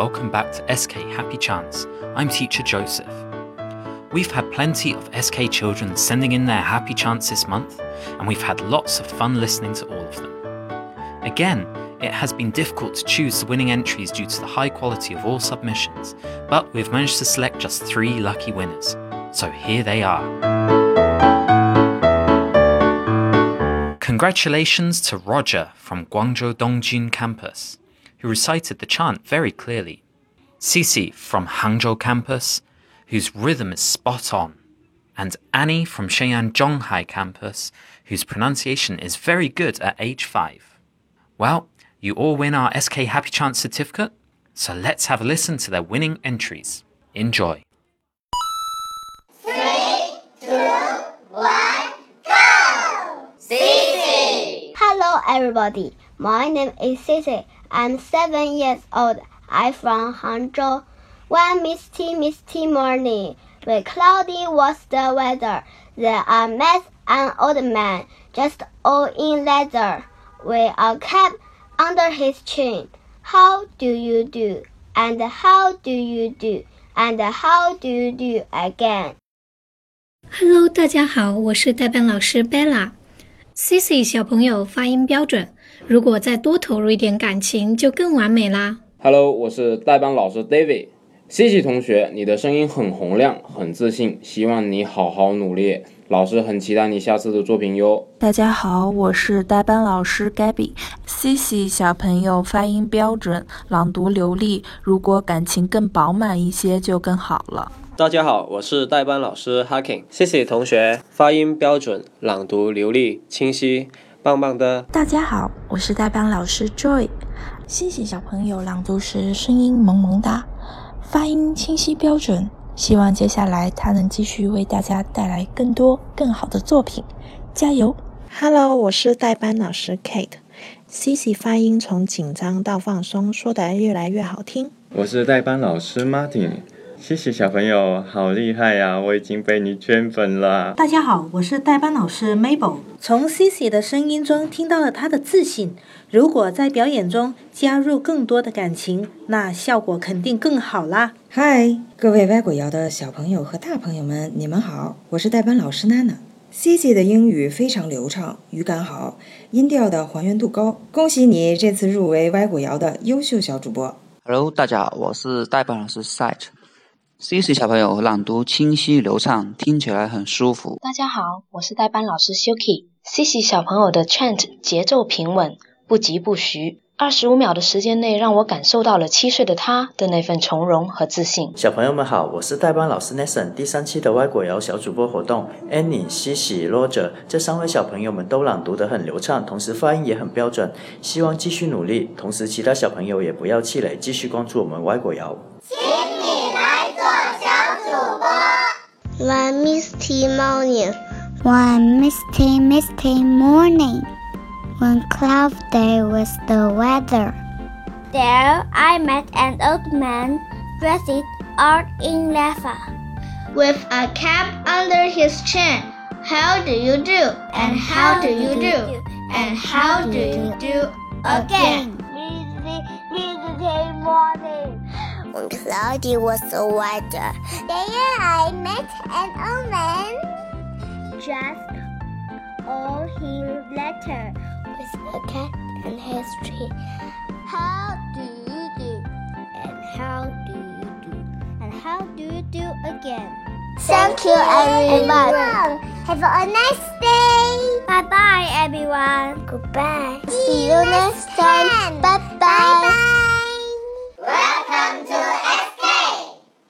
welcome back to SK Happy Chants. I'm teacher Joseph. We've had plenty of SK children sending in their happy chants this month, and we've had lots of fun listening to all of them. Again, it has been difficult to choose the winning entries due to the high quality of all submissions, but we've managed to select just three lucky winners. So here they are. Congratulations to Roger from Guangzhou Dongjin campus, who recited the chant very clearly. Sissy from Hangzhou campus, whose rhythm is spot on. And Annie from Shenyang Zhonghai campus, whose pronunciation is very good at age 5. Well, you all win our SK Happy Chants certificate, so let's have a listen to their winning entries. Enjoy. Three, two, one, go! Sissy! Hello, everybody. My name is Sissy. I'm seven years old. I'm from Hangzhou. One misty, misty morning, when cloudy was the weather, there are met an old man, just all in leather, with a cap under his chin. How do you do? And how do you do? And how do you do again? Hello，大家好，我是代班老师 Bella。Sissy 小朋友发音标准。如果再多投入一点感情，就更完美啦。Hello，我是代班老师 David。Cici 同学，你的声音很洪亮，很自信，希望你好好努力。老师很期待你下次的作品哟。大家好，我是代班老师 Gabby。Cici 小朋友发音标准，朗读流利，如果感情更饱满一些就更好了。大家好，我是代班老师 Hacking。谢谢同学，发音标准，朗读流利，清晰，棒棒的。大家好，我是代班老师 Joy。谢谢小朋友朗读时声音萌萌哒，发音清晰标准。希望接下来他能继续为大家带来更多更好的作品，加油！Hello，我是代班老师 Kate。Cici 发音从紧张到放松，说得越来越好听。我是代班老师 Martin。谢谢小朋友，好厉害呀、我已经被你圈粉了。大家好，我是代班老师 Mabel。从 Cici 的声音中听到了她的自信。如果在表演中加入更多的感情，那效果肯定更好啦。嗨，各位歪果谣的小朋友和大朋友们，你们好，我是代班老师娜娜。Cici 的英语非常流畅，语感好，音调的还原度高。恭喜你这次入围歪果谣的优秀小主播。Hello，大家好，我是代班老师 Site。Cici 小朋友朗读清晰流畅，听起来很舒服。大家好，我是代班老师 Suki。Cici 小朋友的 chant 节奏平稳，不疾不徐。二十五秒的时间内，让我感受到了七岁的他的那份从容和自信。小朋友们好，我是代班老师 Nathan。第三期的外国谣小主播活动，Annie、西西、Roger 这三位小朋友们都朗读得很流畅，同时发音也很标准。希望继续努力，同时其他小朋友也不要气馁，继续关注我们外国谣。One misty morning, One misty, misty morning, when cloud day was the weather. There I met an old man dressed all in leather. with a cap under his chin. How do you do? And how do you do? And how do you do again? Misty, misty morning. When cloudy was the weather. There I met an old man Just all his letter with a cat and his tree. How do you do? And how do you do? And how do you do again? Thank you, everyone. Have a nice day. Bye bye, everyone. Goodbye. See you next time.